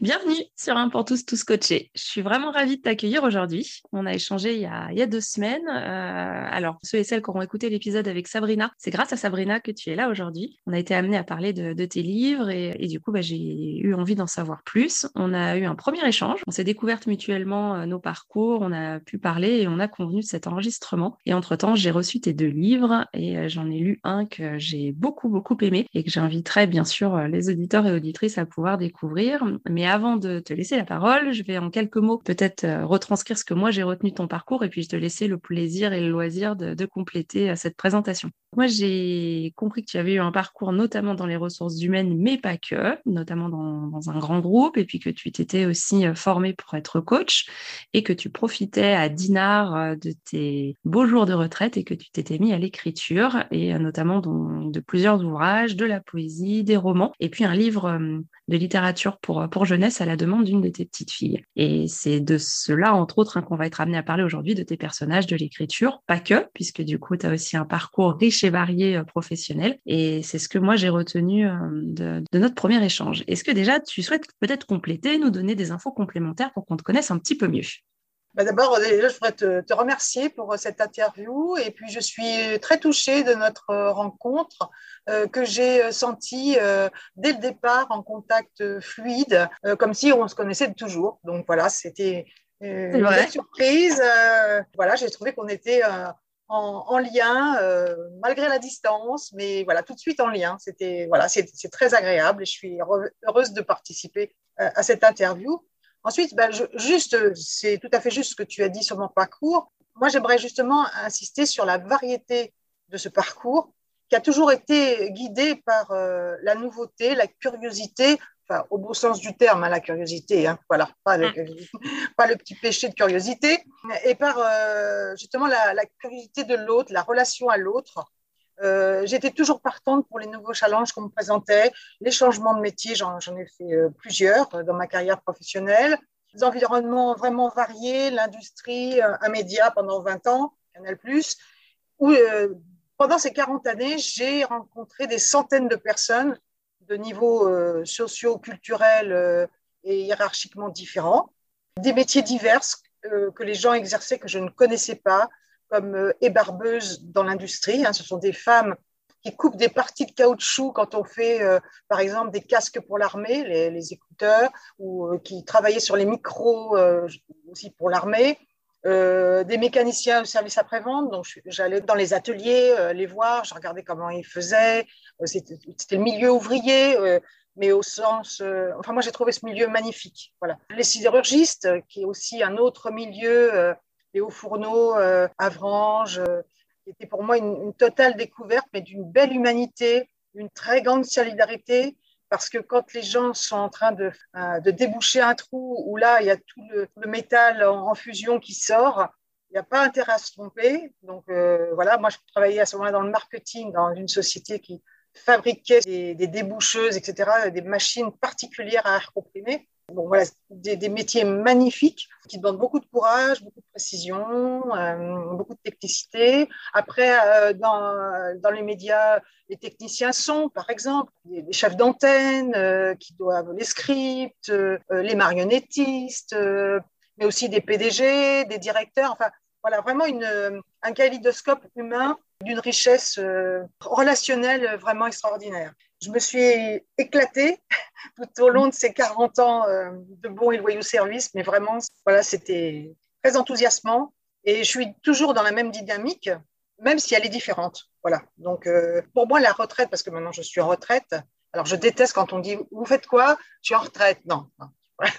Bienvenue sur Un pour tous, tous coachés. Je suis vraiment ravie de t'accueillir aujourd'hui. On a échangé il y a, deux semaines. Euh, alors, ceux et celles qui auront écouté l'épisode avec Sabrina, c'est grâce à Sabrina que tu es là aujourd'hui. On a été amené à parler de, tes livres et, du coup, bah, j'ai eu envie d'en savoir plus. On a eu un premier échange. On s'est découvertes mutuellement euh, nos parcours. On a pu parler et on a convenu de cet enregistrement. Et entre-temps, j'ai reçu tes deux livres et euh, j'en ai lu un que j'ai beaucoup, beaucoup aimé et que j'inviterai bien sûr les auditeurs et auditrices à pouvoir découvrir. Mais avant de te laisser la parole, je vais en quelques mots peut-être euh, retranscrire ce que moi j'ai retenu de ton parcours et puis je te laisser le plaisir et le loisir de, compléter euh, cette présentation. Moi, j'ai compris que tu avais eu un parcours notamment dans les ressources humaines, mais pas que, notamment dans, un grand groupe, et puis que tu t'étais aussi euh, formé pour être coach et que tu profitais à Dinard de tes beaux jours de retraite et que tu t'étais mis à l'écriture et notamment de plusieurs ouvrages, de la poésie, des romans, et puis un livre de littérature pour, pour jeunesse à la demande d'une de tes petites filles. Et c'est de cela, entre autres, hein, qu'on va être amené à parler aujourd'hui, de tes personnages, de l'écriture, pas que, puisque du coup, tu as aussi un parcours riche et varié euh, professionnel. Et c'est ce que moi, j'ai retenu euh, de, de, notre premier échange. Est-ce que déjà, tu souhaites peut-être compléter, nous donner des infos complémentaires pour qu'on te connaisse un petit peu mieux? Bah, d'abord, je voudrais te, remercier pour euh, cette interview et puis je suis très touchée de notre euh, rencontre euh, que j'ai sentie dès le départ en contact fluide, comme si on se connaissait toujours. Donc voilà, c'était une surprise. voilà, j'ai trouvé qu'on était en, lien malgré la distance, mais voilà, tout de suite en lien. C'était voilà, c'est très agréable et je suis heureuse de participer à cette interview. Ensuite, ben, juste, c'est tout à fait juste ce que tu as dit sur mon parcours. Moi, j'aimerais justement insister sur la variété de ce parcours qui a toujours été guidé par euh, la nouveauté, la curiosité, enfin, au beau sens du terme, hein, la curiosité, hein, voilà, pas le, pas le, petit péché de curiosité, et par euh, justement la, la, curiosité de l'autre, la relation à l'autre, euh, j'étais toujours partante pour les nouveaux challenges qu'on me présentait, les changements de métier, j'en ai fait euh, plusieurs euh, dans ma carrière professionnelle, des environnements vraiment variés, l'industrie, un média pendant 20 ans, Canal+, où pendant ces 40 années, j'ai rencontré des centaines de personnes de niveaux sociaux, culturels et hiérarchiquement différents, des métiers divers que les gens exerçaient que je ne connaissais pas, comme euh, ébarbeuses dans l'industrie. Hein. Ce sont des femmes qui coupent des parties de caoutchouc quand on fait, euh, par exemple, des casques pour l'armée, les, écouteurs, ou euh, qui travaillaient sur les micros aussi pour l'armée. des mécaniciens au service après-vente, donc j'allais dans les ateliers les voir, je regardais comment ils faisaient. C'était le milieu ouvrier, mais au sens. enfin, moi, j'ai trouvé ce milieu magnifique. Voilà. Les sidérurgistes, qui est aussi un autre milieu les hauts fourneaux, euh, Avranges, euh, qui était pour moi une, totale découverte, mais d'une belle humanité, d'une très grande solidarité, parce que quand les gens sont en train de, euh, déboucher un trou où là, il y a tout le, métal en, fusion qui sort, il n'y a pas intérêt à se tromper. Donc voilà, moi je travaillais à ce moment-là dans le marketing, dans une société qui fabriquait des, des déboucheuses, etc., des machines particulières à air comprimé. Voilà, des, métiers magnifiques qui demandent beaucoup de courage, beaucoup de précision, euh, beaucoup de technicité. Après, euh, dans, les médias, les techniciens sont, par exemple, les chefs d'antenne euh, qui doivent les scripts, les marionnettistes, mais aussi des PDG, des directeurs. Enfin, voilà, vraiment une, un kaléidoscope humain d'une richesse relationnelle vraiment extraordinaire. Je me suis éclatée tout au long de ces 40 ans euh, de bons et loyaux services, mais vraiment, voilà, c'était très enthousiasmant. Et je suis toujours dans la même dynamique, même si elle est différente. Voilà. Donc, euh, pour moi, la retraite, parce que maintenant je suis en retraite, alors je déteste quand on dit Vous faites quoi? Je suis en retraite. Non. non.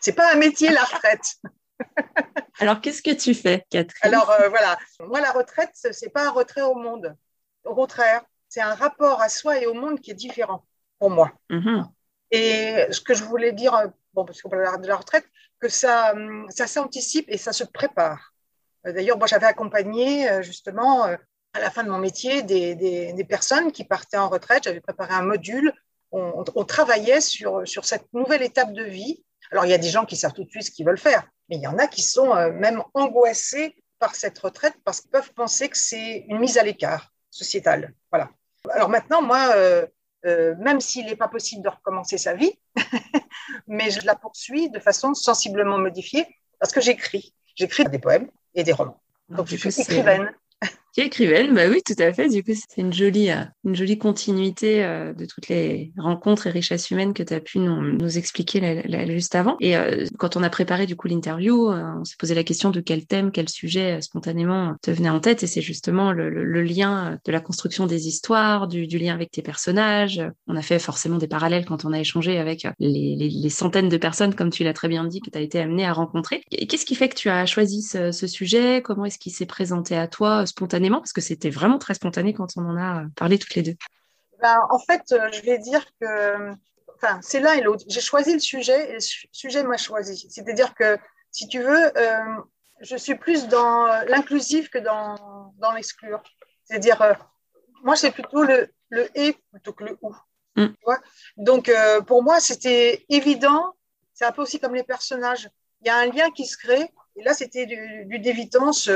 C'est pas un métier, la retraite. Alors, qu'est-ce que tu fais, Catherine? Alors, euh, voilà. Moi, la retraite, c'est pas un retrait au monde. Au contraire, c'est un rapport à soi et au monde qui est différent pour moi. Mhm. Et ce que je voulais dire, euh, bon, parce qu'on parle de la retraite, que ça, hum, ça s'anticipe et ça se prépare. Euh, d'ailleurs, moi, j'avais accompagné justement à la fin de mon métier des, des, personnes qui partaient en retraite. J'avais préparé un module. On, on, travaillait sur, sur cette nouvelle étape de vie. Alors, il y a des gens qui savent tout de suite ce qu'ils veulent faire. Mais il y en a qui sont euh, même angoissés par cette retraite parce qu'ils peuvent penser que c'est une mise à l'écart sociétale. Voilà. Alors maintenant, moi, euh, euh, même s'il n'est pas possible de recommencer sa vie, mais je la poursuis de façon sensiblement modifiée parce que j'écris. J'écris des poèmes et des romans. Donc, je suis écrivaine qui est bah oui, tout à fait. Du coup, c'est une jolie, euh, une jolie continuité euh, de toutes les rencontres et richesses humaines que tu as pu nous, expliquer juste avant. Et euh, quand on a préparé du coup l'interview, on s'est posé la question de quel thème, quel sujet spontanément te venait en tête. Et c'est justement le, lien de la construction des histoires, du, lien avec tes personnages. On a fait forcément des parallèles quand on a échangé avec les centaines de personnes, comme tu l'as très bien dit, que tu as été amené à rencontrer. Qu'est-ce qui fait que tu as choisi ce, ce sujet? Comment est-ce qu'il s'est présenté à toi? Spontanément Parce que c'était vraiment très spontané quand on en a parlé toutes les deux. Ben, en fait, euh, je vais dire que enfin, c'est l'un et l'autre. J'ai choisi le sujet et le sujet m'a choisi. C'est-à-dire que, si tu veux, euh, je suis plus dans l'inclusif que dans, dans l'exclure. C'est-à-dire, euh, moi, c'est plutôt le, le et plutôt que le ou. Mm. Donc, pour moi, c'était évident. C'est un peu aussi comme les personnages. Il y a un lien qui se crée. Et là, c'était du, du dévitance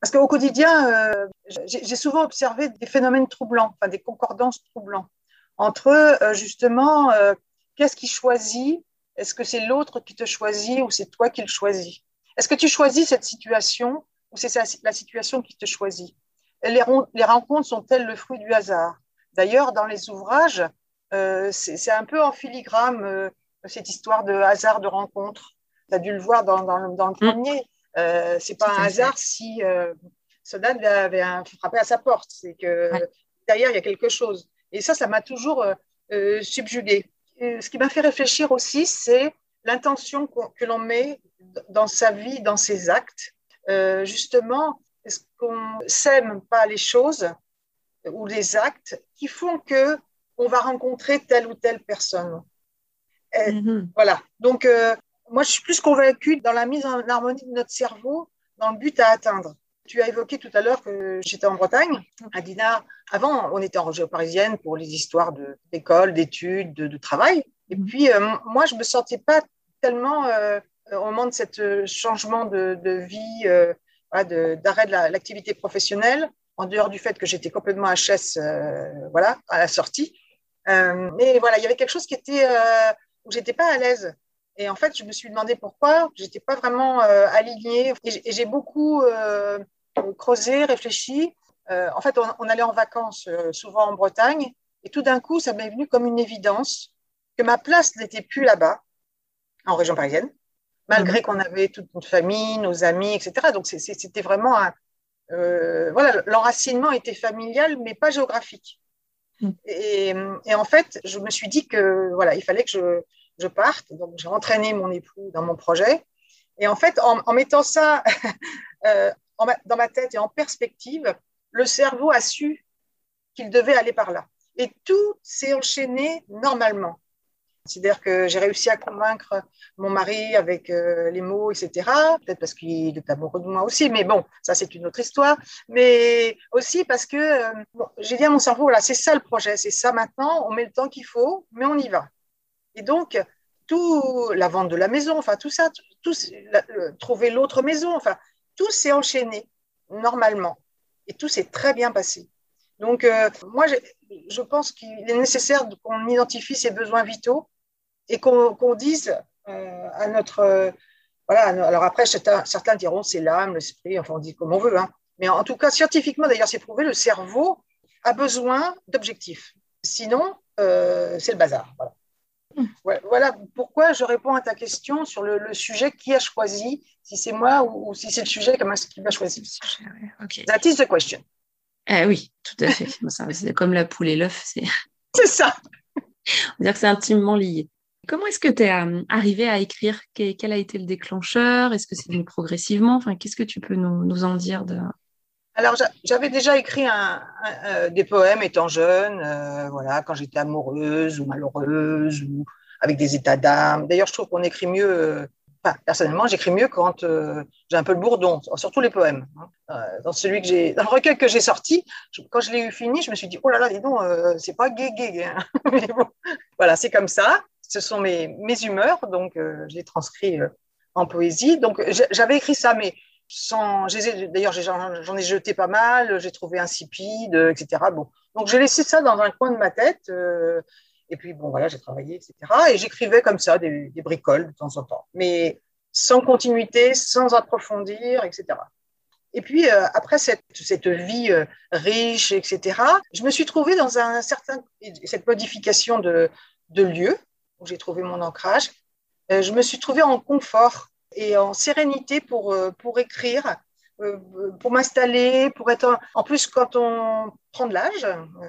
parce qu'au quotidien, euh, j'ai souvent observé des phénomènes troublants, enfin des concordances troublants entre euh, justement euh, qu'est-ce qui choisit Est-ce que c'est l'autre qui te choisit ou c'est toi qui le choisis? Est-ce que tu choisis cette situation ou c'est la situation qui te choisit? Les, les, rencontres sont-elles le fruit du hasard? D'ailleurs, dans les ouvrages, c'est un peu en filigrane cette histoire de hasard de rencontre. Tu as dû le voir dans, dans, dans le mm. premier. Euh, c'est pas un hasard si euh, Sodan avait frappé à sa porte. C'est que derrière, il y a quelque chose. Et ça, ça m'a toujours euh, euh subjugué. ce qui m'a fait réfléchir aussi, c'est l'intention que l'on met dans sa vie, dans ses actes. Euh, justement, est-ce qu'on sème pas les choses ou les actes qui font que on va rencontrer telle ou telle personne? Mm-hmm. Voilà. Donc, euh, moi, je suis plus convaincue dans la mise en harmonie de notre cerveau dans le but à atteindre. Tu as évoqué tout à l'heure que j'étais en Bretagne, à Dinard. Avant, on était en région parisienne pour les histoires d'école, d'études, de, travail. Et mhm. puis, euh, moi, je me sentais pas tellement, euh, au moment de ce changement de, vie, euh, d'arrêt de l'activité professionnelle, en dehors du fait que j'étais complètement HS, voilà, à la sortie. mais voilà, il y avait quelque chose qui était où j'étais pas à l'aise. Et en fait, je me suis demandé pourquoi. Je n'étais pas vraiment euh, alignée. Et j'ai beaucoup euh, creusé, réfléchi. Euh, en fait, on, allait en vacances souvent en Bretagne. Et tout d'un coup, ça m'est venu comme une évidence que ma place n'était plus là-bas, en région parisienne, malgré mhm. qu'on avait toute notre famille, nos amis, etc. Donc, c'était vraiment un. voilà, l'enracinement était familial, mais pas géographique. Mhm. Et, et, en fait, je me suis dit que voilà, il fallait que je, je parte. Donc, j'ai entraîné mon époux dans mon projet. Et en fait, en, mettant ça euh, dans ma tête et en perspective, le cerveau a su qu'il devait aller par là. Et tout s'est enchaîné normalement. C'est-à-dire que j'ai réussi à convaincre mon mari avec euh, les mots, etc. Peut-être parce qu'il est amoureux de moi aussi, mais bon, ça c'est une autre histoire. Mais aussi parce que euh, j'ai dit à mon cerveau, voilà, c'est ça le projet, c'est ça maintenant, on met le temps qu'il faut, mais on y va. Et donc, tout, la vente de la maison, enfin tout ça, trouver l'autre maison, enfin tout s'est enchaîné normalement. Et tout s'est très bien passé. Donc, euh, moi, je pense qu'il est nécessaire qu'on identifie ses besoins vitaux et qu'on dise euh, à notre. voilà, alors après, certains, diront c'est l'âme, l'esprit, enfin, on dit comme on veut, hein, Mais en tout cas, scientifiquement, d'ailleurs, c'est prouvé, le cerveau a besoin d'objectifs. Sinon, euh, c'est le bazar. Hmm. Voilà. Voilà. pourquoi je réponds à ta question sur le, sujet qui a choisi, si c'est moi ou, si c'est le sujet qui va choisir. Okay. That is the question. Eh oui, tout à fait. c'est comme la poule et l'œuf. C'est ça. On va dire que c'est intimement lié. Comment est-ce que tu es euh, arrivé à écrire? Quel a été le déclencheur? Est-ce que c'est venu progressivement? Enfin, Qu'est-ce que tu peux nous, en dire de... Alors, j'avais déjà écrit euh, des poèmes étant jeune, euh, voilà, quand j'étais amoureuse ou malheureuse ou avec des états d'âme. D'ailleurs, je trouve qu'on écrit mieux personnellement, j'écris mieux quand euh, j'ai un peu le bourdon, surtout les poèmes. Hein. Euh, dans celui que j'ai, dans le recueil que j'ai sorti, quand je l'ai eu fini, je me suis dit oh là là, dis donc, euh, c'est pas gay gay. Hein. voilà, c'est comme ça. Ce sont mes, mes humeurs, donc je les transcris en poésie. Donc j'avais écrit ça, mais sans. D'ailleurs, j'en ai jeté pas mal. J'ai trouvé insipide, etc. Bon, donc j'ai laissé ça dans un coin de ma tête. Et puis, bon, voilà, j'ai travaillé, etc. Et j'écrivais comme ça des, bricoles de temps en temps, mais sans continuité, sans approfondir, etc. Et puis, euh, après cette, vie euh, riche, etc., je me suis trouvée dans un certain, cette modification de, de lieu où j'ai trouvé mon ancrage. Euh, je me suis trouvée en confort et en sérénité pour, pour écrire, pour m'installer, pour être. En plus, quand on prend de l'âge,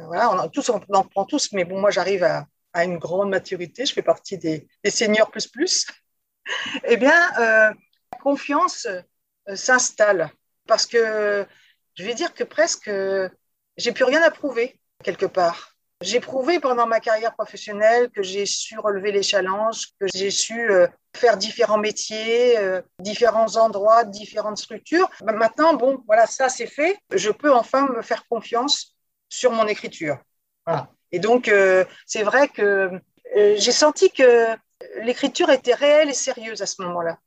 voilà, on, en prend tous, mais bon, moi, j'arrive à, une grande maturité, je fais partie des, seniors plus plus, eh bien, euh, la confiance euh, s'installe parce que je vais dire que presque j'ai plus rien à prouver quelque part. J'ai prouvé pendant ma carrière professionnelle que j'ai su relever les challenges, que j'ai su euh, faire différents métiers, différents endroits, différentes structures. Ben, maintenant, bon, voilà, ça c'est fait. Je peux enfin me faire confiance sur mon écriture. Voilà. Et donc, euh, c'est vrai que euh, j'ai senti que l'écriture était réelle et sérieuse à ce moment-là.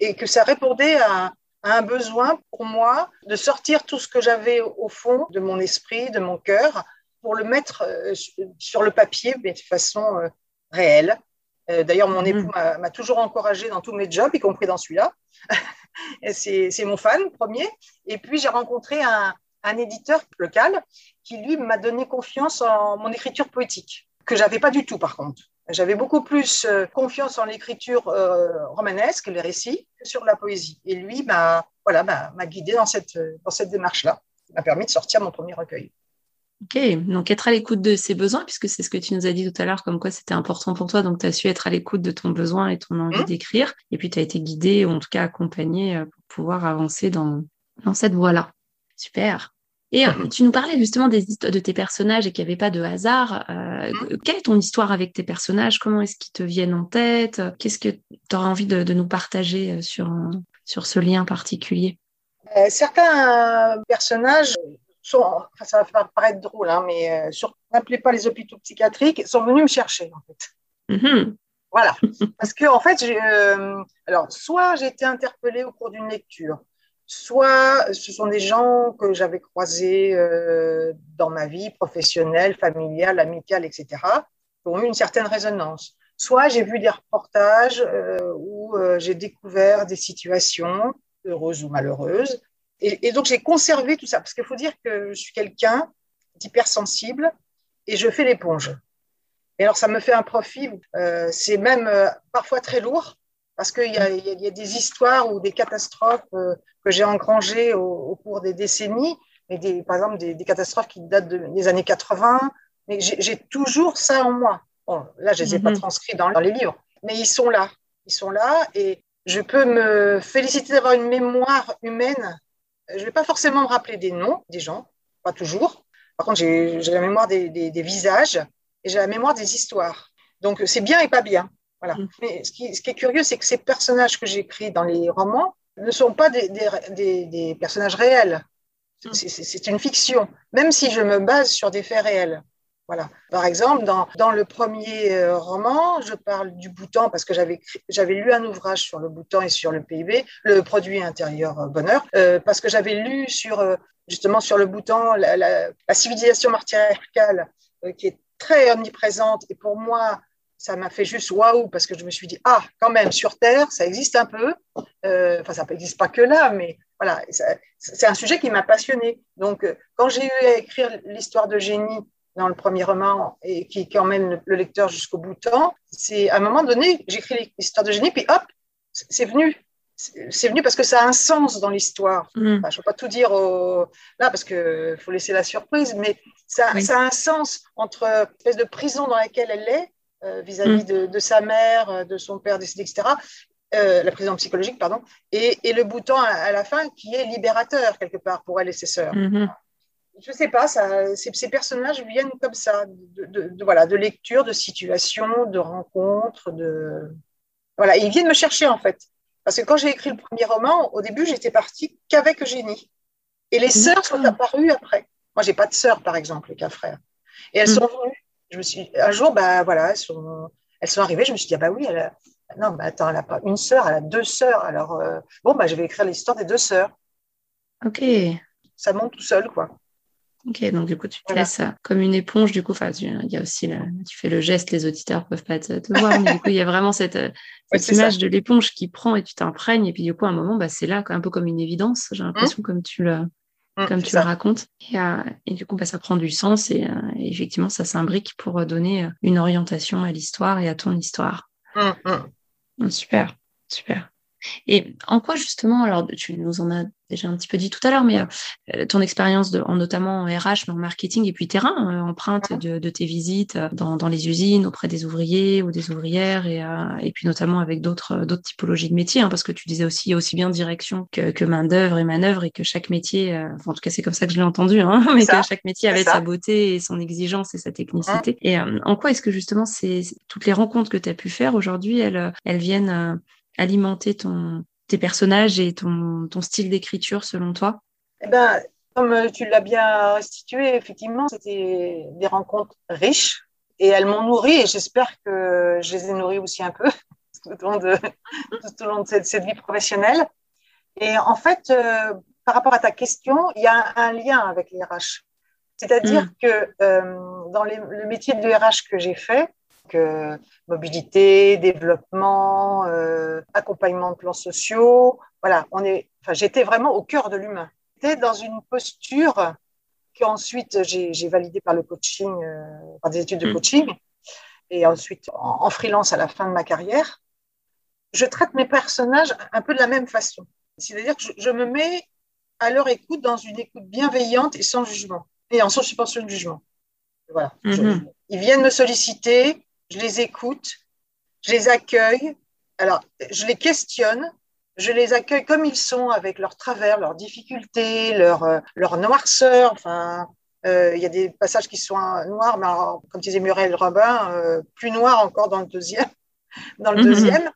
Et que ça répondait à, un besoin pour moi de sortir tout ce que j'avais au fond de mon esprit, de mon cœur, pour le mettre euh, sur le papier, mais de façon réelle. D'ailleurs, mon époux mmh. m'a toujours encouragé dans tous mes jobs, y compris dans celui-là. c'est mon fan premier. Et puis, j'ai rencontré un, un éditeur local qui, lui, m'a donné confiance en mon écriture poétique, que j'avais pas du tout, par contre. J'avais beaucoup plus euh, confiance en l'écriture euh, romanesque, les récits, que sur la poésie. Et lui m'a voilà, m'a guidé dans cette, dans cette démarche-là. Il m'a permis de sortir mon premier recueil. Ok, donc être à l'écoute de ses besoins, puisque c'est ce que tu nous as dit tout à l'heure, comme quoi c'était important pour toi, donc tu as su être à l'écoute de ton besoin et ton envie mmh. d'écrire, et puis tu as été guidé, ou en tout cas accompagné euh, pour pouvoir avancer dans, dans cette voie-là. Super. Et euh, tu nous parlais justement des histoires de tes personnages et qu'il n'y avait pas de hasard. Euh, mmh. quelle est ton histoire avec tes personnages? Comment est-ce qu'ils te viennent en tête? Qu'est-ce que tu auras envie de, nous partager sur, sur ce lien particulier? Certains personnages sont, ça va paraître drôle, hein, mais sur, n'appelez pas les hôpitaux psychiatriques, sont venus me chercher en fait. Mmh voilà, parce que en fait, alors soit j'ai été interpellée au cours d'une lecture, soit ce sont des gens que j'avais croisés euh, dans ma vie professionnelle, familiale, amicale, etc., qui ont eu une certaine résonance. Soit j'ai vu des reportages euh, où euh, j'ai découvert des situations, heureuses ou malheureuses, et, et donc j'ai conservé tout ça, parce qu'il faut dire que je suis quelqu'un d'hypersensible et je fais l'éponge. Et alors ça me fait un profit, c'est même parfois très lourd, parce qu'il y, y, a des histoires ou des catastrophes euh, que j'ai engrangées au, cours des décennies, mais des, par exemple des, catastrophes qui datent des années 80, mais j'ai toujours ça en moi. Bon, là, je ne les ai pas mhm. transcrits dans, dans, les livres, mais ils sont là. Ils sont là et je peux me féliciter d'avoir une mémoire humaine. Je ne vais pas forcément me rappeler des noms des gens, pas toujours. Par contre, j'ai la mémoire des, des, des visages et j'ai la mémoire des histoires. Donc, c'est bien et pas bien. Voilà. Mm. Mais ce qui, est curieux, c'est que ces personnages que j'écris dans les romans ne sont pas des, personnages réels. Mm. C'est une fiction, même si je me base sur des faits réels. Voilà. Par exemple, dans, le premier euh, roman, je parle du Bhoutan parce que j'avais lu un ouvrage sur le Bhoutan et sur le PIB, le produit intérieur euh, bonheur, euh, parce que j'avais lu sur justement sur le Bhoutan la, la civilisation martiale qui est très omniprésente. Et pour moi ça m'a fait juste waouh parce que je me suis dit ah quand même sur Terre ça existe un peu. Euh, enfin ça n'existe pas que là mais voilà c'est un sujet qui m'a passionné. Donc euh, quand j'ai eu à écrire l'histoire de génie dans le premier roman et qui, qui emmène le lecteur jusqu'au bout de temps c'est à un moment donné j'écris l'histoire de génie puis hop c'est venu c'est venu parce que ça a un sens dans l'histoire. Mm. je ne vais pas tout dire là parce qu'il faut laisser la surprise, mais ça, ça, a un sens entre l'espèce de prison dans laquelle elle est euh, vis-à-vis mm. de, sa mère, euh, de son père décédé, etc. Euh, la prison psychologique, pardon, et, le bouton à, la fin qui est libérateur quelque part pour elle et ses sœurs. Mm-hmm. Je ne sais pas, ça, ces, personnages viennent comme ça, de, voilà, de lecture, de situation, de rencontres, de voilà, ils viennent me chercher en fait. Parce que quand j'ai écrit le premier roman, au début, j'étais partie qu'avec Eugénie. Et les sœurs sont apparues après. Moi, j'ai pas de sœurs, par exemple, qu'un frère. Et elles mm. sont venues je me suis, un jour, bah, voilà, elles sont, elles sont arrivées. Je me suis dit, ah, bah oui, elle a, non, bah, attends, elle n'a pas une sœur, elle a deux sœurs. Alors, euh, bon, bah, je vais écrire l'histoire des deux sœurs. Ok. Ça monte tout seul, quoi. Ok, donc du coup, tu te laisses comme une éponge. Du coup, il y a aussi, tu fais le geste, les auditeurs peuvent pas te, voir, mais du coup, il y a vraiment cette, cette image de l'éponge qui prend et tu t'imprègnes. Et puis, du coup, à un moment, bah, c'est là, un peu comme une évidence. J'ai mmh. l'impression, comme tu le, Mm, comme tu le racontes. Euh, et, du coup, bah, ça prend du sens et, euh, effectivement, ça s'imbrique pour donner euh, une orientation à l'histoire et à ton histoire. Mm, mm. Super, super. Et en quoi justement, alors tu nous en as déjà un petit peu dit tout à l'heure, mais euh, ton expérience en notamment en RH, mais en marketing et puis terrain, euh, empreinte de, tes visites euh, dans, les usines auprès des ouvriers ou des ouvrières et, et puis notamment avec d'autres d'autres typologies de métiers, hein, parce que tu disais aussi aussi bien direction que, que main d'œuvre et manœuvre et que chaque métier, en tout cas c'est comme ça que je l'ai entendu, hein, mais que chaque métier avait sa beauté et son exigence et sa technicité. Et en quoi est-ce que justement c'est toutes les rencontres que tu as pu faire aujourd'hui, elles elles viennent alimenter ton, tes personnages et ton, ton style d'écriture selon toi? Eh ben, Comme tu l'as bien restitué, effectivement, c'était des rencontres riches et elles m'ont nourri et j'espère que je les ai nourries aussi un peu tout au long de, tout au long de cette, vie professionnelle. Et en fait, euh, par rapport à ta question, il y a un, lien avec les RH. C'est-à-dire que euh, dans le métier de RH que j'ai fait, mobilité, développement, euh, accompagnement de plans sociaux. Voilà, on est, enfin, j'étais vraiment au cœur de l'humain. J'étais dans une posture qu'ensuite j'ai validée par le coaching, euh, par des études de mmh. coaching, et ensuite en, freelance à la fin de ma carrière. Je traite mes personnages un peu de la même façon. C'est-à-dire que je, me mets à leur écoute dans une écoute bienveillante et sans jugement, et en sans suspension de jugement. Voilà. Mmh. ils viennent me solliciter, je les écoute, je les accueille. Alors, je les questionne, je les accueille comme ils sont, avec leurs travers, leurs difficultés, leur, euh, leur noirceur. Enfin, euh, il y a des passages qui sont noirs, mais comme disait Muriel Robin, euh, plus noirs encore dans le deuxième. Dans le mhm. deuxième,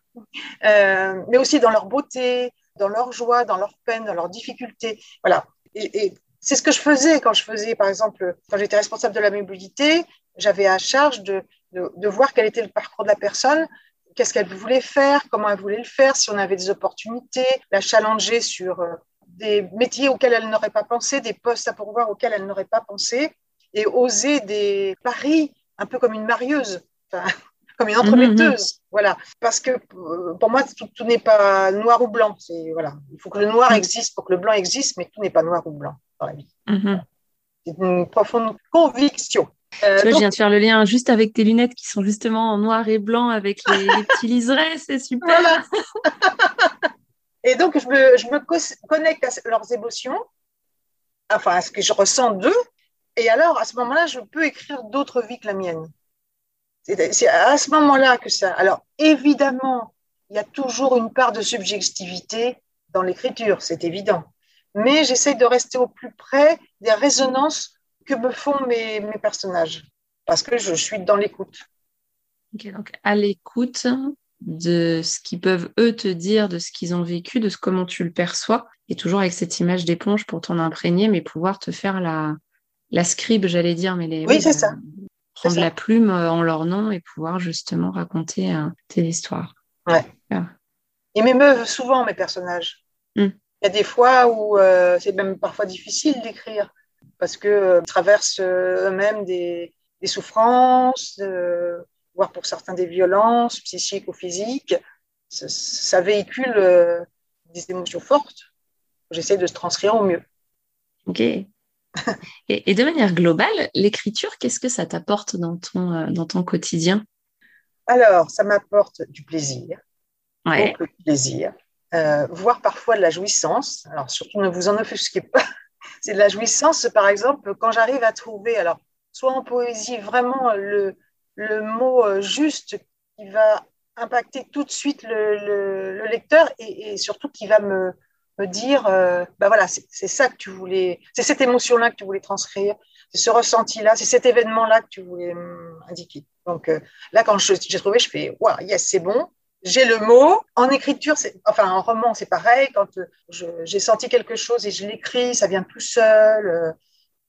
mais aussi dans leur beauté, dans leur joie, dans leur peine, dans leurs difficultés. Voilà. Et, et c'est ce que je faisais quand je faisais, par exemple, quand j'étais responsable de la mobilité, j'avais à charge de, de, voir quel était le parcours de la personne, qu'est-ce qu'elle voulait faire, comment elle voulait le faire, si on avait des opportunités, la challenger sur euh, des métiers auxquels elle n'aurait pas pensé, des postes à pourvoir auxquels elle n'aurait pas pensé, et oser des paris un peu comme une marieuse, comme une entremetteuse. Mhm. Voilà. Parce que euh, pour moi, tout, n'est pas noir ou blanc. Voilà. Il faut que le noir mhm. existe pour que le blanc existe, mais tout n'est pas noir ou blanc dans la vie. Mhm. C'est une profonde conviction. Euh, tu vois, je viens de faire le lien juste avec tes lunettes qui sont justement en noir et blanc avec les, petits liserés, c'est super. et donc, je me, je me, connecte à leurs émotions, enfin, à ce que je ressens d'eux. Et alors, à ce moment-là, je peux écrire d'autres vies que la mienne. C'est à ce moment-là que ça. Alors, évidemment, il y a toujours une part de subjectivité dans l'écriture, c'est évident. Mais j'essaye de rester au plus près des résonances que me font mes, mes personnages, parce que je suis dans l'écoute. donc à l'écoute de ce qu'ils peuvent eux te dire, de ce qu'ils ont vécu, de ce, comment tu le perçois, et toujours avec cette image d'éponge pour t'en imprégner, mais pouvoir te faire la, la scribe, j'allais dire, mais les, oui, c'est ça. prendre la plume euh, en leur nom et pouvoir justement raconter euh, tes histoires. Ouais. Ah. Ils m'émeuvent souvent mes personnages. Hmm. Il y a des fois où euh, c'est même parfois difficile d'écrire parce qu'ils euh, traversent euh, eux-mêmes des, souffrances, voire pour certains des violences psychiques ou physiques. Ça, véhicule euh, des émotions fortes. J'essaie de se transcrire au mieux. Ok. et, de manière globale, l'écriture, qu'est-ce que ça t'apporte dans ton, euh, dans ton quotidien? Alors, ça m'apporte du plaisir. Ouais. Beaucoup de plaisir. Euh, voire parfois de la jouissance. Alors, surtout, ne vous en offusquez pas. C'est de la jouissance, par exemple, quand j'arrive à trouver, alors, soit en poésie, vraiment le, le mot euh, juste qui va impacter tout de suite le, lecteur et, surtout qui va me, me dire, euh, bah voilà, c'est ça que tu voulais, c'est cette émotion-là que tu voulais transcrire, c'est ce ressenti-là, c'est cet événement-là que tu voulais indiquer. Donc euh, là, quand j'ai trouvé, je fais, waouh, yes, c'est bon, j'ai le mot. En écriture, enfin en roman, c'est pareil. Quand j'ai senti quelque chose et je l'écris, ça vient tout seul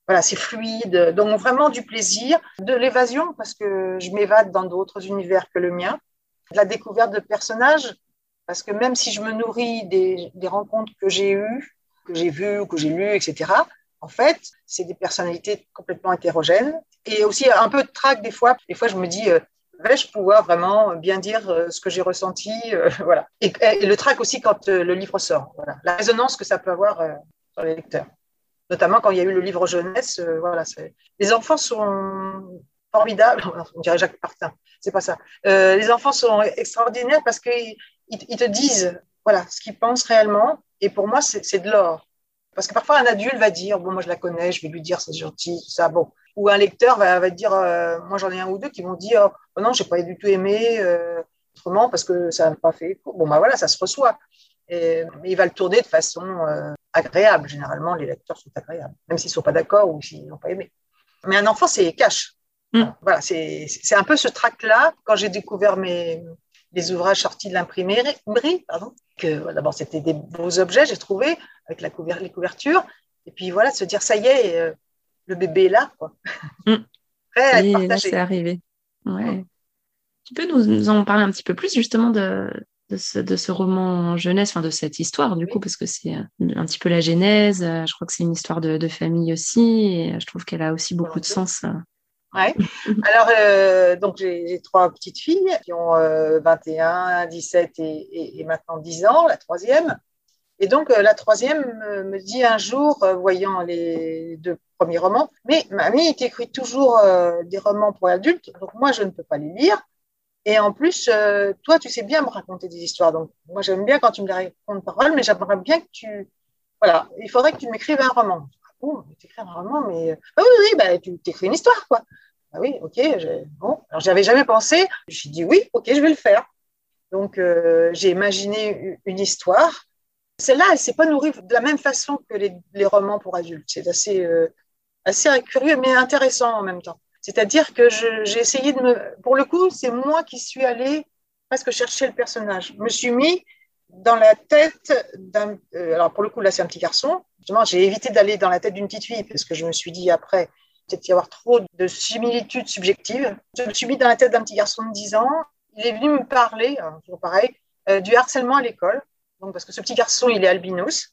voilà, c'est fluide. Donc vraiment du plaisir, de l'évasion parce que je m'évade dans d'autres univers que le mien, la découverte de personnages parce que même si je me nourris des, rencontres que j'ai eues, que j'ai vues, que j'ai lues, etc. En fait, c'est des personnalités complètement hétérogènes et aussi un peu de trac des fois. Des fois, je me dis, euh, vais-je pouvoir vraiment bien dire euh, ce que j'ai ressenti, euh, voilà. Et, le trac aussi quand le livre sort, voilà. La résonance que ça peut avoir sur les lecteurs notamment quand il y a eu le livre jeunesse. Euh, voilà, les enfants sont formidables. On dirait Jacques Martin, c'est pas ça. Euh, les enfants sont extraordinaires parce qu'ils ils te disent voilà ce qu'ils pensent réellement. Et pour moi, c'est de l'or. Parce que parfois, un adulte va dire bon, moi je la connais, je vais lui dire c'est gentil, ça, bon. Ou un lecteur va, va dire euh, moi j'en ai un ou deux qui vont dire oh non, j'ai pas du tout aimé autrement parce que ça n'a pas fait. Bon, bah voilà, ça se reçoit. Et, mais il va le tourner de façon agréable. Généralement, les lecteurs sont agréables, même s'ils ne sont pas d'accord ou s'ils n'ont pas aimé. Mais un enfant, c'est cash. Mm. Voilà, c'est un peu ce trac-là. Quand j'ai découvert mes, les ouvrages sortis de l'imprimerie, pardon, que d'abord c'était des beaux objets, j'ai trouvé, avec la les couvertures. Et puis voilà, se dire, ça y est, euh, le bébé est là. Quoi. Mm. là, c'est arrivé. Ouais. Tu peux nous, nous, en parler un petit peu plus justement de, de ce, roman jeunesse, enfin de cette histoire du coup, parce que c'est euh, un petit peu la genèse. Euh, je crois que c'est une histoire de, famille aussi, et je trouve qu'elle a aussi beaucoup de sens. Euh. Ouais. Alors, donc j'ai trois petites filles qui ont 21, 17 et, et, maintenant 10 ans, la troisième. Et donc, la troisième me dit un jour, voyant les deux premiers romans, mais mamie, tu écrit toujours des romans pour adultes, donc moi, je ne peux pas les lire. Et en plus, euh, toi, tu sais bien me raconter des histoires. Donc, moi, j'aime bien quand tu me les racontes parole, mais j'aimerais bien que tu. Voilà, il faudrait que tu m'écrives un roman. Bon, t'écrire un roman, mais. Ah oui, oui, bah, tu t'écris une histoire, quoi. Ah oui, ok. Bon, alors, j'avais jamais pensé. Je suis dit, oui, ok, je vais le faire. Donc, euh, j'ai imaginé une histoire. Celle-là, elle ne s'est pas nourrie de la même façon que les, les romans pour adultes. C'est assez, euh, assez curieux, mais intéressant en même temps. C'est-à-dire que j'ai essayé de me. Pour le coup, c'est moi qui suis allée presque chercher le personnage. Je me suis mis dans la tête d'un. Euh, alors, pour le coup, là, c'est un petit garçon. Justement, j'ai évité d'aller dans la tête d'une petite fille parce que je me suis dit après, peut-être y avoir trop de similitudes subjectives. Je me suis mis dans la tête d'un petit garçon de 10 ans. Il est venu me parler, hein, toujours pareil, euh, du harcèlement à l'école. Donc, parce que ce petit garçon, il est albinos.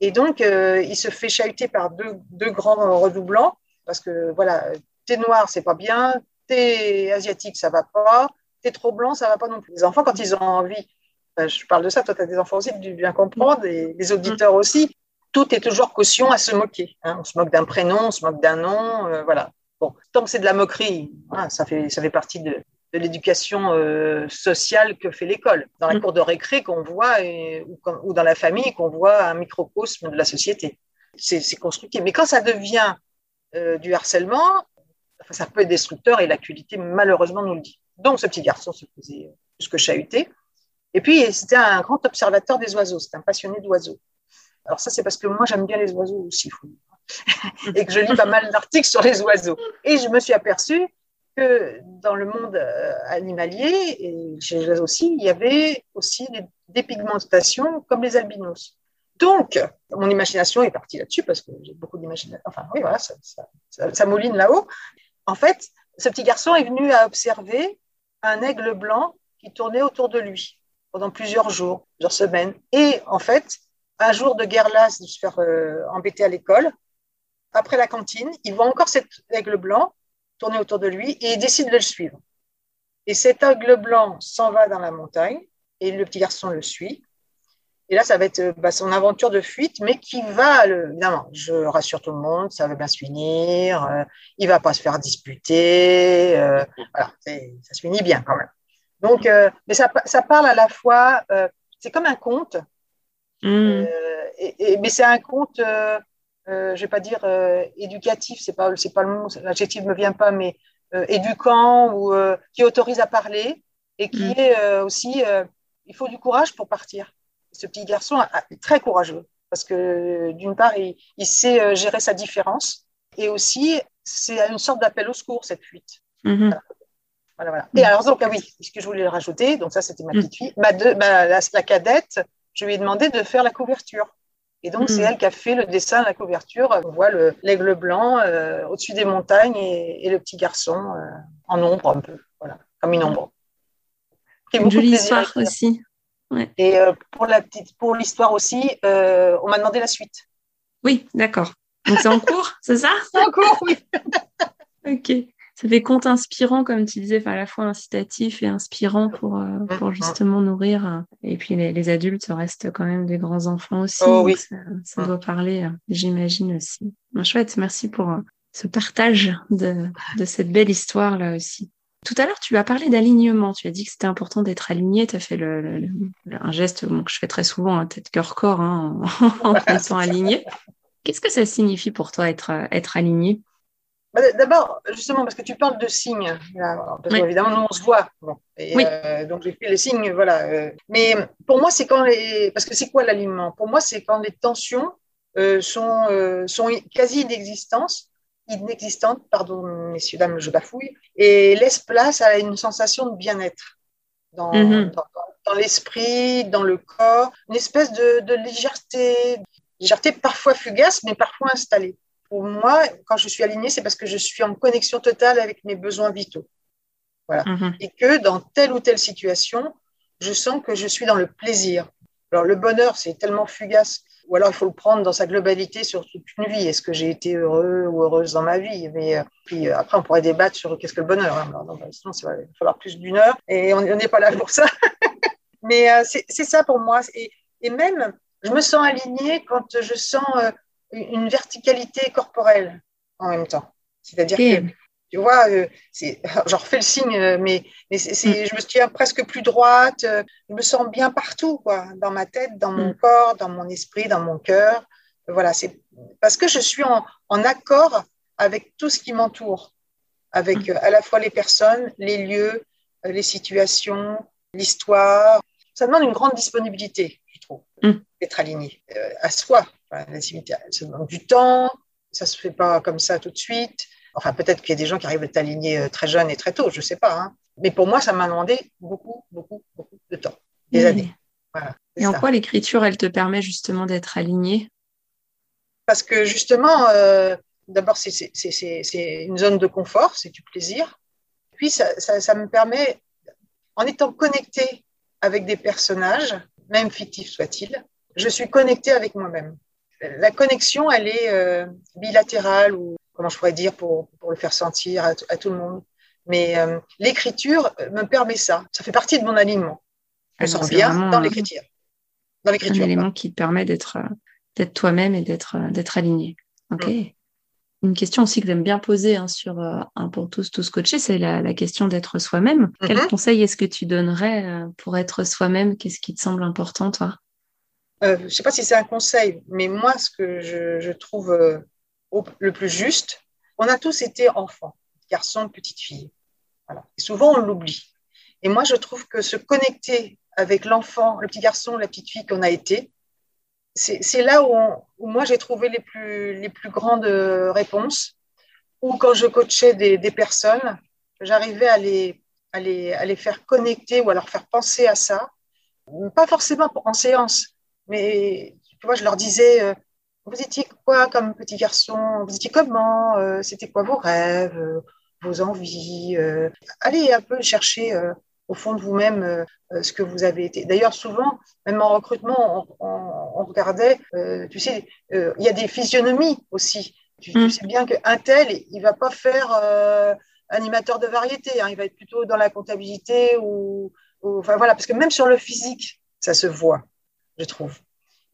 Et donc, euh, il se fait chahuter par deux, deux grands redoublants parce que voilà, t'es noir, c'est pas bien, t'es asiatique, ça va pas, t'es trop blanc, ça va pas non plus. Les enfants, quand ils ont envie, je parle de ça, toi, tu as des enfants aussi, tu bien comprendre, et les auditeurs mm. aussi, tout est toujours caution à se moquer. Hein. On se moque d'un prénom, on se moque d'un nom, euh, voilà. Bon, tant que c'est de la moquerie, ça, fait, ça fait partie de, l'éducation euh, sociale que fait l'école. Dans la mm. cour de récré qu'on voit, ou, dans la famille, qu'on voit un microcosme de la société. C'est constructif. Mais quand ça devient euh, du harcèlement, ça peut être destructeur et l'actualité, malheureusement, nous le dit. Donc, ce petit garçon se faisait plus que chahuter. Et puis, c'était un grand observateur des oiseaux, c'était un passionné d'oiseaux. Alors, ça, c'est parce que moi, j'aime bien les oiseaux aussi, et que je lis pas mal d'articles sur les oiseaux. Et je me suis aperçue que dans le monde euh, animalier, et chez les oiseaux aussi, il y avait aussi des dépigmentations comme les albinos. Donc, mon imagination est partie là-dessus parce que j'ai beaucoup d'imagination. Enfin, oui, voilà, ça, ça mouline là-haut en fait, ce petit garçon est venu à observer un aigle blanc qui tournait autour de lui pendant plusieurs jours, plusieurs semaines. Et en fait, un jour de guerre lasse de se faire euh, embêter à l'école, après la cantine, il voit encore cet aigle blanc tourner autour de lui et il décide de le suivre. Et cet aigle blanc s'en va dans la montagne et le petit garçon le suit. Et là, ça va être bah, son aventure de fuite, mais qui va, le, évidemment, je rassure tout le monde, ça va bien se finir, euh, il va pas se faire disputer, euh, voilà, ça se finit bien quand même. Donc, euh, mais ça, ça, parle à la fois, euh, c'est comme un conte, mmh. et, et, mais c'est un conte, je vais pas dire éducatif, c'est pas, pas le mot, l'adjectif me vient pas, mais éduquant ou qui autorise à parler et qui mmh. est aussi, il faut du courage pour partir ce petit garçon est très courageux parce que d'une part, il, sait euh, gérer sa différence et aussi, c'est une sorte d'appel au secours, cette fuite. Mhm. Voilà, voilà. Et alors, donc, ah oui, ce que je voulais le rajouter, donc ça, c'était ma petite fille. Ma deux, la, cadette, je lui ai demandé de faire la couverture. Et donc, c'est mhm. elle qui a fait le dessin de la couverture. On voit l'aigle blanc euh, au-dessus des montagnes et, le petit garçon euh, en ombre un peu, voilà, comme une ombre. Une jolie histoire aussi. Et euh, pour la petite, pour l'histoire aussi, on m'a demandé la suite. Oui, d'accord. Donc c'est en cours, c'est ça? C'est en cours, oui. ok. Ça fait conte inspirant, comme tu disais, à la fois incitatif et inspirant pour, euh, pour justement nourrir. Et puis les, adultes restent quand même des grands enfants aussi. Oh, oui. Ça, doit parler, j'imagine aussi. chouette, merci pour ce partage de, de cette belle histoire là aussi. Tout à l'heure, tu as parlé d'alignement. Tu as dit que c'était important d'être aligné. Tu as fait le, un geste que je fais très souvent, hein, tête, cœur, corps, hein, en, étant aligné. Qu'est-ce que ça signifie pour toi être, être aligné? D'abord, justement, parce que tu parles de signes. parce évidemment, nous, on se voit. oui. Euh, donc, j'ai fait les signes. Voilà. Euh. mais pour moi, c'est quand les. Parce que c'est quoi l'alignement Pour moi, c'est quand les tensions euh, sont, sont quasi inexistantes inexistante, pardon, messieurs, dames, je bafouille, et laisse place à une sensation de bien-être dans, mhm. dans, l'esprit, dans le corps, une espèce de, de, légèreté, légèreté parfois fugace, mais parfois installée. Pour moi, quand je suis alignée, c'est parce que je suis en connexion totale avec mes besoins vitaux. Voilà. Mhm. Et que dans telle ou telle situation, je sens que je suis dans le plaisir. Alors, le bonheur, c'est tellement fugace ou alors il faut le prendre dans sa globalité sur toute une vie. Est-ce que j'ai été heureux ou heureuse dans ma vie? Mais euh, puis euh, après, on pourrait débattre sur qu'est-ce que le bonheur. Hein. Sinon, il va falloir plus d'une heure et on n'est pas là pour ça. Mais euh, c'est ça pour moi. Et, et, même, je me sens alignée quand je sens une verticalité corporelle en même temps. C'est-à-dire que tu vois, euh, j'en refais le signe, euh, mais, mais je me tiens presque plus droite, euh, je me sens bien partout, quoi, dans ma tête, dans mon mm. corps, dans mon esprit, dans mon cœur. Voilà, c'est parce que je suis en, en, accord avec tout ce qui m'entoure, avec mm. à la fois les personnes, les lieux, les situations, l'histoire. Ça demande une grande disponibilité, je trouve, mm. d'être aligné à soi. Ça demande du temps, ça se fait pas comme ça tout de suite. Enfin, peut-être qu'il y a des gens qui arrivent à être alignés euh, très jeunes et très tôt, je ne sais pas. Hein. Mais pour moi, ça m'a demandé beaucoup, beaucoup, beaucoup de temps, des années. et en quoi l'écriture, elle te permet justement d'être alignée Parce que justement, euh, d'abord, c'est une zone de confort, c'est du plaisir. Puis, ça, me permet, en étant connecté avec des personnages, même fictifs soient-ils, je suis connectée avec moi-même. La connexion, elle est euh, bilatérale ou comment je pourrais dire pour, pour le faire sentir à, tout le monde. Mais euh, l'écriture me permet ça. Ça fait partie de mon alignement. Je me sens bien dans l'écriture. Dans l'écriture. Un élément qui te permet d'être euh, d'être toi-même et d'être euh, d'être aligné. Ok. Mm. Une question aussi que j'aime bien poser hein, sur un pour tous, tous coachés, c'est la, la, question d'être soi-même. Quel mm-hmm. conseil est-ce que tu donnerais pour être soi-même? Qu'est-ce qui te semble important, toi? Je ne sais pas si c'est un conseil, mais moi, ce que je, trouve le plus juste, on a tous été enfants, garçons, petites filles. Souvent, on l'oublie. Et moi, je trouve que se connecter avec l'enfant, le petit garçon, la petite fille qu'on a été, c'est là où, moi, j'ai trouvé les plus, les plus grandes réponses. Ou quand je coachais des, personnes, j'arrivais à les, à, les, à les faire connecter ou à leur faire penser à ça. Pas forcément en séance, mais tu vois, je leur disais, euh, vous étiez quoi comme petit garçon? Vous étiez comment? Euh, C'était quoi vos rêves, euh, vos envies Allez un peu chercher au fond de vous-même ce que vous avez été. D'ailleurs, souvent, même en recrutement, on, regardait, tu sais, il y a des physionomies aussi. Tu, mm. sais bien qu'un tel, il va pas faire animateur de variété. Hein. il va être plutôt dans la comptabilité ou, enfin voilà, parce que même sur le physique, ça se voit, je trouve.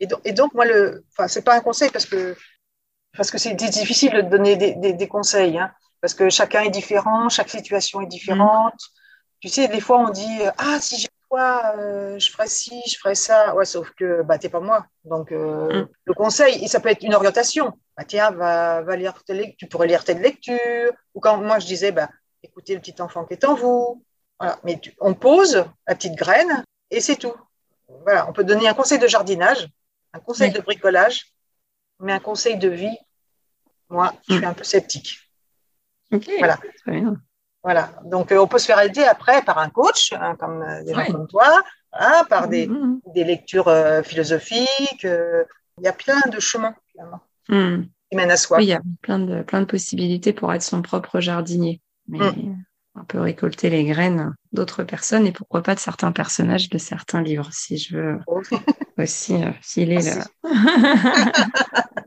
Et, et donc moi le, enfin c'est pas un conseil parce que parce que c'est difficile de donner des, des, conseils, hein, parce que chacun est différent, chaque situation est différente. Mm. Tu sais, des fois on dit ah si j'ai toi, euh, je ferais ci, je ferais ça. Ouais, sauf que bah t'es pas moi. Donc euh, mm. le conseil, ça peut être une orientation. Bah, tiens, va, va lire tes tu pourrais lire telle lecture. Ou quand moi je disais bah écoutez le petit enfant qui est en vous. Voilà. Mais on pose la petite graine et c'est tout. Voilà, on peut donner un conseil de jardinage, un conseil de bricolage, mais un conseil de vie, moi, je suis mm. un peu sceptique. Voilà. Voilà. Donc, euh, on peut se faire aider après par un coach, hein, comme euh, des gens comme toi, hein, par des, mm, mm, lectures euh, philosophiques. Il y a plein de chemins, finalement, qui mènent à soi. Oui, il y a plein de, plein de possibilités pour être son propre jardinier. Mais on peut récolter les graines d'autres personnes et pourquoi pas de certains personnages de certains livres, si je veux oh. aussi filer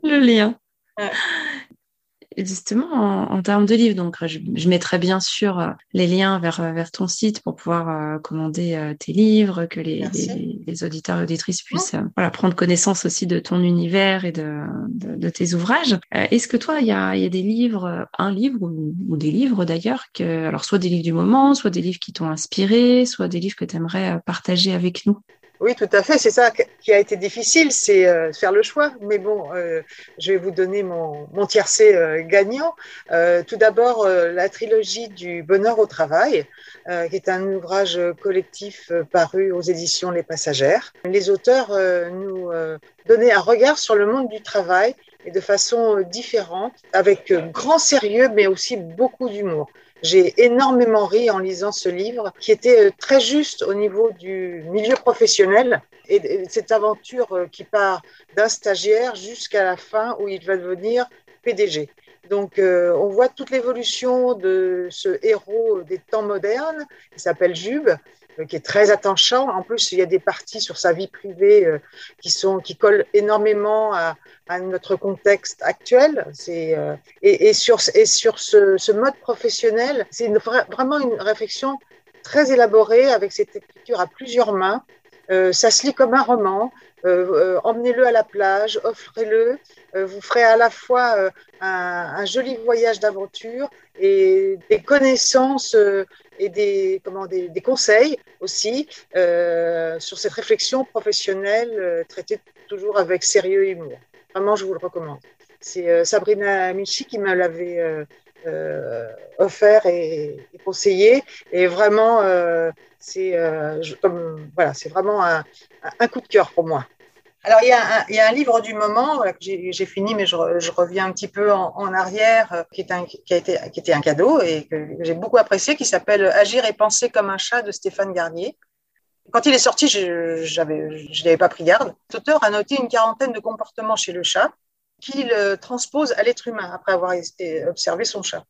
le, lien justement, en, termes de livres, donc je, mettrai bien sûr euh, les liens vers, euh, vers ton site pour pouvoir euh, commander tes livres, que les, les, auditeurs et auditrices puissent voilà, prendre connaissance aussi de ton univers et de, de, tes ouvrages. Est-ce que toi, il y a, y a, des livres, un livre ou, des livres d'ailleurs, que, alors soit des livres du moment, soit des livres qui t'ont inspiré, soit des livres que tu aimerais partager avec nous? Oui, tout à fait. C'est ça qui a été difficile, c'est euh, faire le choix. Mais bon, euh, je vais vous donner mon, mon tiercé euh, gagnant. tout d'abord, la trilogie du bonheur au travail, qui est un ouvrage collectif paru aux éditions Les Passagères. Les auteurs nous donnaient un regard sur le monde du travail et de façon différente, avec grand sérieux, mais aussi beaucoup d'humour. J'ai énormément ri en lisant ce livre qui était euh, très juste au niveau du milieu professionnel et cette aventure euh, qui part d'un stagiaire jusqu'à la fin où il va devenir PDG. Donc, euh, on voit toute l'évolution de ce héros des temps modernes, qui s'appelle Jube, qui est très attachant. En plus, il y a des parties sur sa vie privée euh, qui, sont, qui collent énormément à, notre contexte actuel. C'est, euh, et, sur, et sur ce, ce mode professionnel, c'est vraiment une réflexion très élaborée avec cette écriture à plusieurs mains. ça se lit comme un roman. Emmenez-le à la plage, offrez-le. vous ferez à la fois un, joli voyage d'aventure et des connaissances et des, comment, des, conseils aussi euh, sur cette réflexion professionnelle euh, traitée toujours avec sérieux et humour. Vraiment, je vous le recommande. C'est euh, Sabrina Michi qui me l'avait euh, euh, offert et, conseillé. Et vraiment, c'est voilà, vraiment un coup de cœur pour moi. Alors, il y, a un, livre du moment j'ai fini, mais je, reviens un petit peu en, arrière, euh, qui, était un cadeau et que j'ai beaucoup apprécié, qui s'appelle Agir et penser comme un chat de Stéphane Garnier. Quand il est sorti, je n'avais pas pris garde. L'auteur a noté une quarantaine de comportements chez le chat qu'il transpose à l'être humain après avoir observé son chat.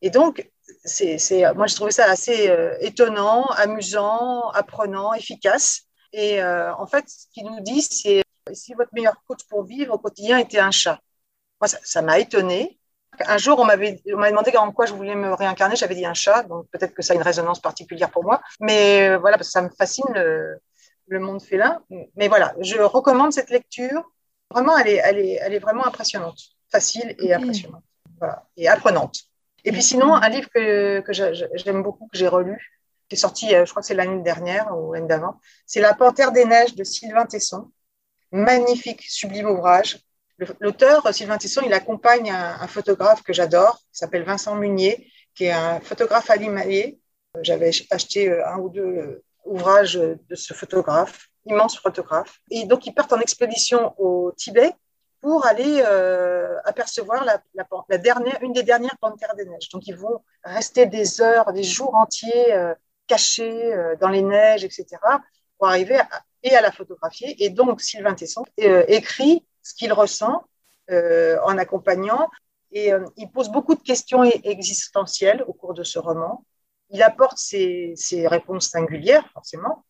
Et donc, c'est, moi, je trouvais ça assez euh, étonnant, amusant, apprenant, efficace. Et euh, en fait, ce qu'il nous dit, c'est si votre meilleur coach pour vivre au quotidien était un chat? Moi, ça m'a étonné. Un jour, on m'avait demandé en quoi je voulais me réincarner. J'avais dit un chat, donc peut-être que ça a une résonance particulière pour moi. Mais euh, voilà, parce que ça me fascine le, monde félin. Mais voilà, je recommande cette lecture. Vraiment, elle est, elle est, elle est vraiment impressionnante, facile et impressionnante, voilà, et apprenante. Et puis sinon, un livre que, que j'aime beaucoup, que j'ai relu, qui est sorti, euh, je crois que c'est l'année dernière ou l'année d'avant, c'est La Panthère des Neiges de Sylvain Tesson magnifique, sublime ouvrage. L'auteur, Sylvain Tesson, il accompagne un, photographe que j'adore, qui s'appelle Vincent Munier, qui est un photographe animalier. J'avais acheté euh, un ou deux euh, ouvrages de ce photographe, immense photographe. Et donc, ils partent en expédition au Tibet pour aller euh, apercevoir la, la, dernière, une des dernières panthères des neiges. Donc, ils vont rester des heures, des jours entiers cachés dans les neiges, etc., pour arriver à, et à la photographier. Et donc, Sylvain Tesson euh, écrit ce qu'il ressent euh, en accompagnant. Et euh, il pose beaucoup de questions existentielles au cours de ce roman. Il apporte ses, ses, réponses singulières, forcément.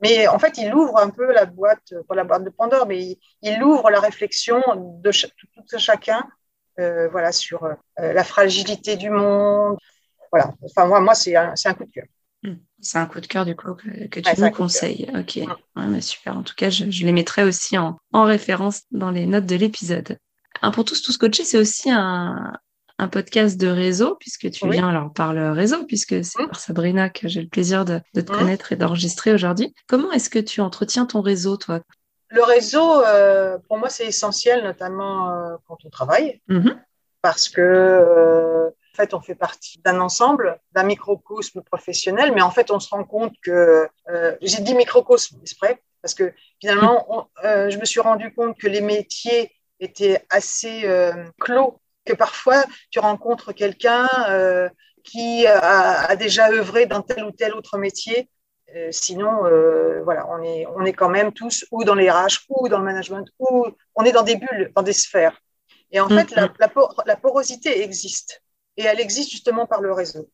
Mais en fait, il ouvre un peu la boîte, pas la boîte de Pandore, mais il, ouvre la réflexion de tout chacun, voilà, sur la fragilité du monde, voilà. Enfin, moi, moi c'est un, coup de cœur. Hmm. C'est un coup de cœur du coup que, tu nous conseilles. Ok, ouais, super. En tout cas, je, les mettrai aussi en, en, référence dans les notes de l'épisode. Un pour tous, tous coachés, c'est aussi un, un podcast de réseau, puisque tu viens alors par le réseau, puisque c'est mmh. par Sabrina que j'ai le plaisir de, te mmh. connaître et d'enregistrer aujourd'hui. Comment est-ce que tu entretiens ton réseau, toi? Le réseau, euh, pour moi, c'est essentiel, notamment euh, quand on travaille, mmh parce que euh, en fait, on fait partie d'un ensemble, d'un microcosme professionnel, mais en fait, on se rend compte que j'ai dit microcosme exprès parce que finalement, je me suis rendu compte que les métiers étaient assez clos que parfois tu rencontres quelqu'un euh, qui a, déjà œuvré dans tel ou tel autre métier. Euh, sinon, euh, voilà, on est, on est quand même tous ou dans les RH ou dans le management ou on est dans des bulles, dans des sphères. Et en fait, la, la, porosité existe et elle existe justement par le réseau.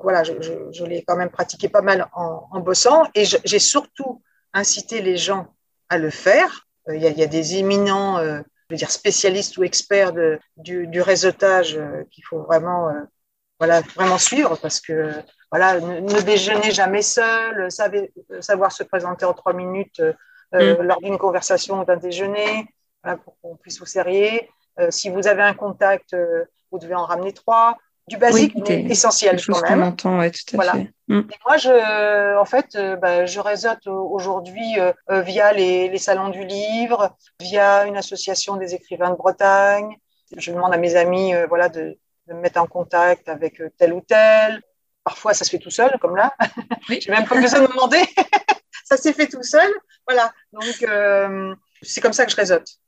Voilà, je, je, l'ai quand même pratiqué pas mal en, en bossant et j'ai surtout incité les gens à le faire. Il y a, il y a des éminents je veux dire spécialiste ou expert de, du, du, réseautage euh, qu'il faut vraiment, euh, voilà, vraiment suivre parce que voilà, ne, déjeuner jamais seul, savez, savoir se présenter en trois minutes euh, mm. lors d'une conversation ou d'un déjeuner, voilà, pour qu'on puisse vous serrer. si vous avez un contact, vous devez en ramener trois du basique, mais essentiel quand même. Entend, ouais, tout à voilà. fait. Mm. Et moi, je, en fait, euh, bah, je réseaute aujourd'hui euh, euh, via les, les, salons du livre, via une association des écrivains de Bretagne. Je demande à mes amis, voilà, de, de, me mettre en contact avec tel ou tel. Parfois, ça se fait tout seul, comme là. Oui. J'ai même pas besoin de demander. ça s'est fait tout seul. Voilà. Donc, c'est comme ça que je réseaute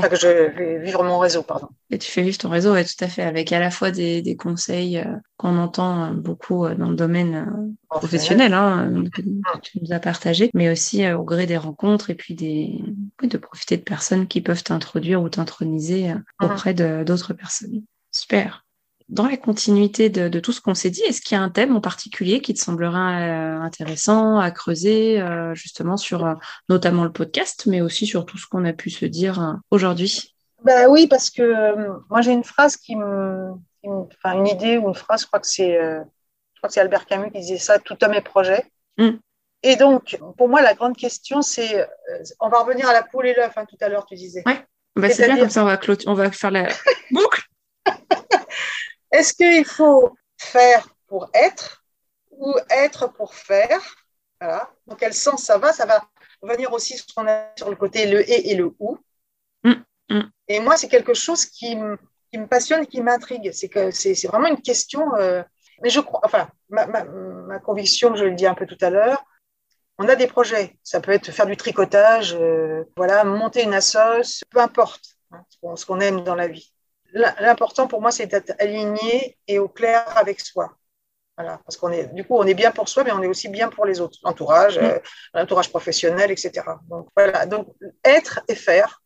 que je vais vivre mon réseau, pardon. Et tu fais vivre ton réseau, oui, tout à fait, avec à la fois des, des conseils euh, qu'on entend euh, beaucoup euh, dans le domaine professionnel, hein, que, tu nous as partagé, mais aussi au gré des rencontres et puis des, de profiter de personnes qui peuvent t'introduire ou t'introniser auprès d'autres personnes. Super dans la continuité de, tout ce qu'on s'est dit, est-ce qu'il y a un thème en particulier qui te semblera euh, intéressant à creuser, euh, justement sur euh, notamment le podcast, mais aussi sur tout ce qu'on a pu se dire aujourd'hui? Bah Oui, parce que moi j'ai une phrase qui me, enfin une idée ou une phrase, je crois que c'est, c'est Albert Camus qui disait ça, tout homme est projet. Mm. Et donc, pour moi, la grande question, c'est, on va revenir à la poule et l'œuf, hein, tout à l'heure, tu disais. Ouais. Bah, c'est bien comme ça, on va, on va faire la boucle. Est-ce qu'il faut faire pour être ou être pour faire? Voilà. Dans quel sens ça va? Ça va venir aussi sur, sur le côté le et et le ou. Mm, mm. Et moi, c'est quelque chose qui, qui, me passionne et qui m'intrigue. C'est que c'est, vraiment une question. Euh, mais je crois, enfin, ma, ma, ma, conviction, je le dis un peu tout à l'heure, on a des projets. Ça peut être faire du tricotage, euh, voilà, monter une assoce, peu importe hein, ce qu'on aime dans la vie l'important pour moi, c'est d'être aligné et au clair avec soi. Voilà, parce qu'on est, du coup, on est bien pour soi, mais on est aussi bien pour les autres, l'entourage, mm. euh, l'entourage professionnel, etc. Donc voilà, donc être et faire,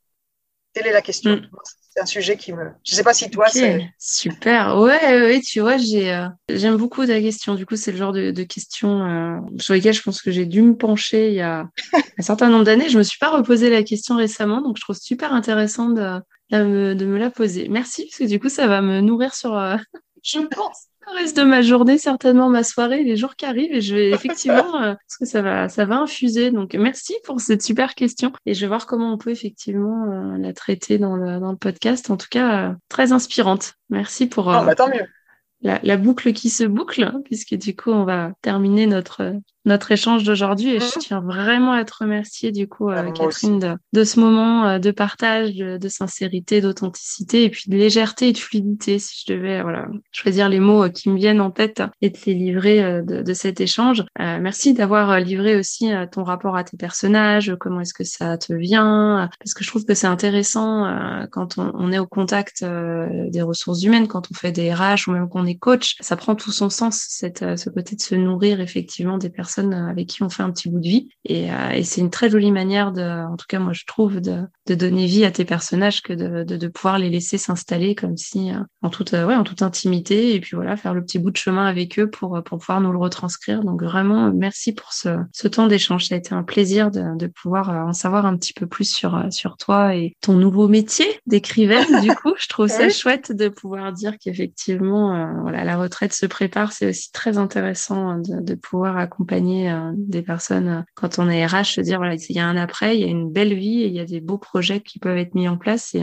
telle est la question. Mm. C'est un sujet qui me. Je sais pas si toi, c'est. Super. Ouais, ouais, tu vois, j'ai, euh, j'aime beaucoup ta question. Du coup, c'est le genre de, de questions euh, sur lesquelles je pense que j'ai dû me pencher il y a un certain nombre d'années. Je me suis pas reposé la question récemment, donc je trouve super intéressant de, de me la poser. Merci, parce que du coup, ça va me nourrir sur, euh, je pense, le reste de ma journée, certainement ma soirée, les jours qui arrivent, et je vais effectivement, euh, parce que ça va, ça va infuser. Donc, merci pour cette super question, et je vais voir comment on peut effectivement euh, la traiter dans le, dans le podcast. En tout cas, très inspirante. Merci pour. Oh, bah, tant mieux la, boucle qui se boucle, hein, puisque du coup, on va terminer notre, notre échange d'aujourd'hui. Et je mhm. tiens vraiment à te remercier, du coup, euh, Catherine, de, ce moment euh, de partage, de, sincérité, d'authenticité, et puis de légèreté et de fluidité, si je devais voilà, choisir les mots euh, qui me viennent en tête et de les livrer de, cet échange. merci d'avoir livré aussi ton rapport à tes personnages, comment est-ce que ça te vient, parce que je trouve que c'est intéressant quand on, on, est au contact des ressources humaines, quand on fait des RH ou même qu'on est coach, ça prend tout son sens, cette, ce côté de se nourrir effectivement des personnes personnes avec qui on fait un petit bout de vie. Et, et c'est une très jolie manière de, en tout cas moi je trouve, de, de donner vie à tes personnages que de, de, de pouvoir les laisser s'installer comme si en toute, ouais, en toute intimité et puis voilà faire le petit bout de chemin avec eux pour pour pouvoir nous le retranscrire. Donc vraiment merci pour ce, ce temps d'échange. Ça a été un plaisir de, de pouvoir en savoir un petit peu plus sur sur toi et ton nouveau métier d'écrivaine. du coup, je trouve ça chouette de pouvoir dire qu'effectivement, voilà, la retraite se prépare. C'est aussi très intéressant de, de pouvoir accompagner des personnes quand on est RH, se dire voilà, il y a un après, il y a une belle vie et il y a des beaux projets qui peuvent être mis en place. Et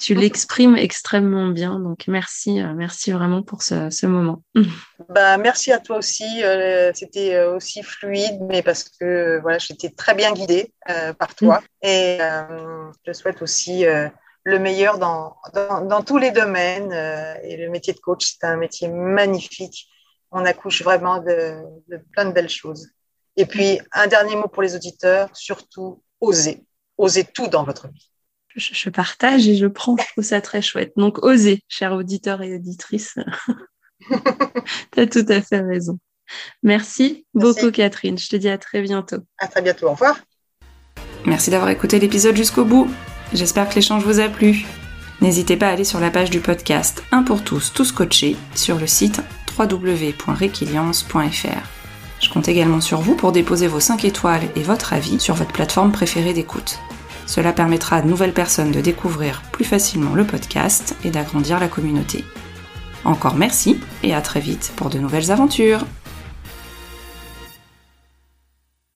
tu l'exprimes extrêmement bien. Donc merci, merci vraiment pour ce, ce moment. Bah, merci à toi aussi. Euh, c'était euh, aussi fluide, mais parce que voilà, j'étais très bien guidée euh, par toi. Mm. Et je souhaite aussi le meilleur dans, dans, dans, tous les domaines. et le métier de coach, c'est un métier magnifique. On accouche vraiment de, de, plein de belles choses. Et puis, un dernier mot pour les auditeurs, surtout, osez. Osez tout dans votre vie. Je, je partage et je prends, je trouve ça très chouette. Donc, osez, chers auditeurs et auditrices. tu as tout à fait raison. Merci, beaucoup, Catherine. Je te dis à très bientôt. À très bientôt. Au revoir. Merci d'avoir écouté l'épisode jusqu'au bout. J'espère que l'échange vous a plu. N'hésitez pas à aller sur la page du podcast Un pour tous, tous coachés sur le site www.requiliance.fr. Je compte également sur vous pour déposer vos 5 étoiles et votre avis sur votre plateforme préférée d'écoute. Cela permettra à de nouvelles personnes de découvrir plus facilement le podcast et d'agrandir la communauté. Encore merci et à très vite pour de nouvelles aventures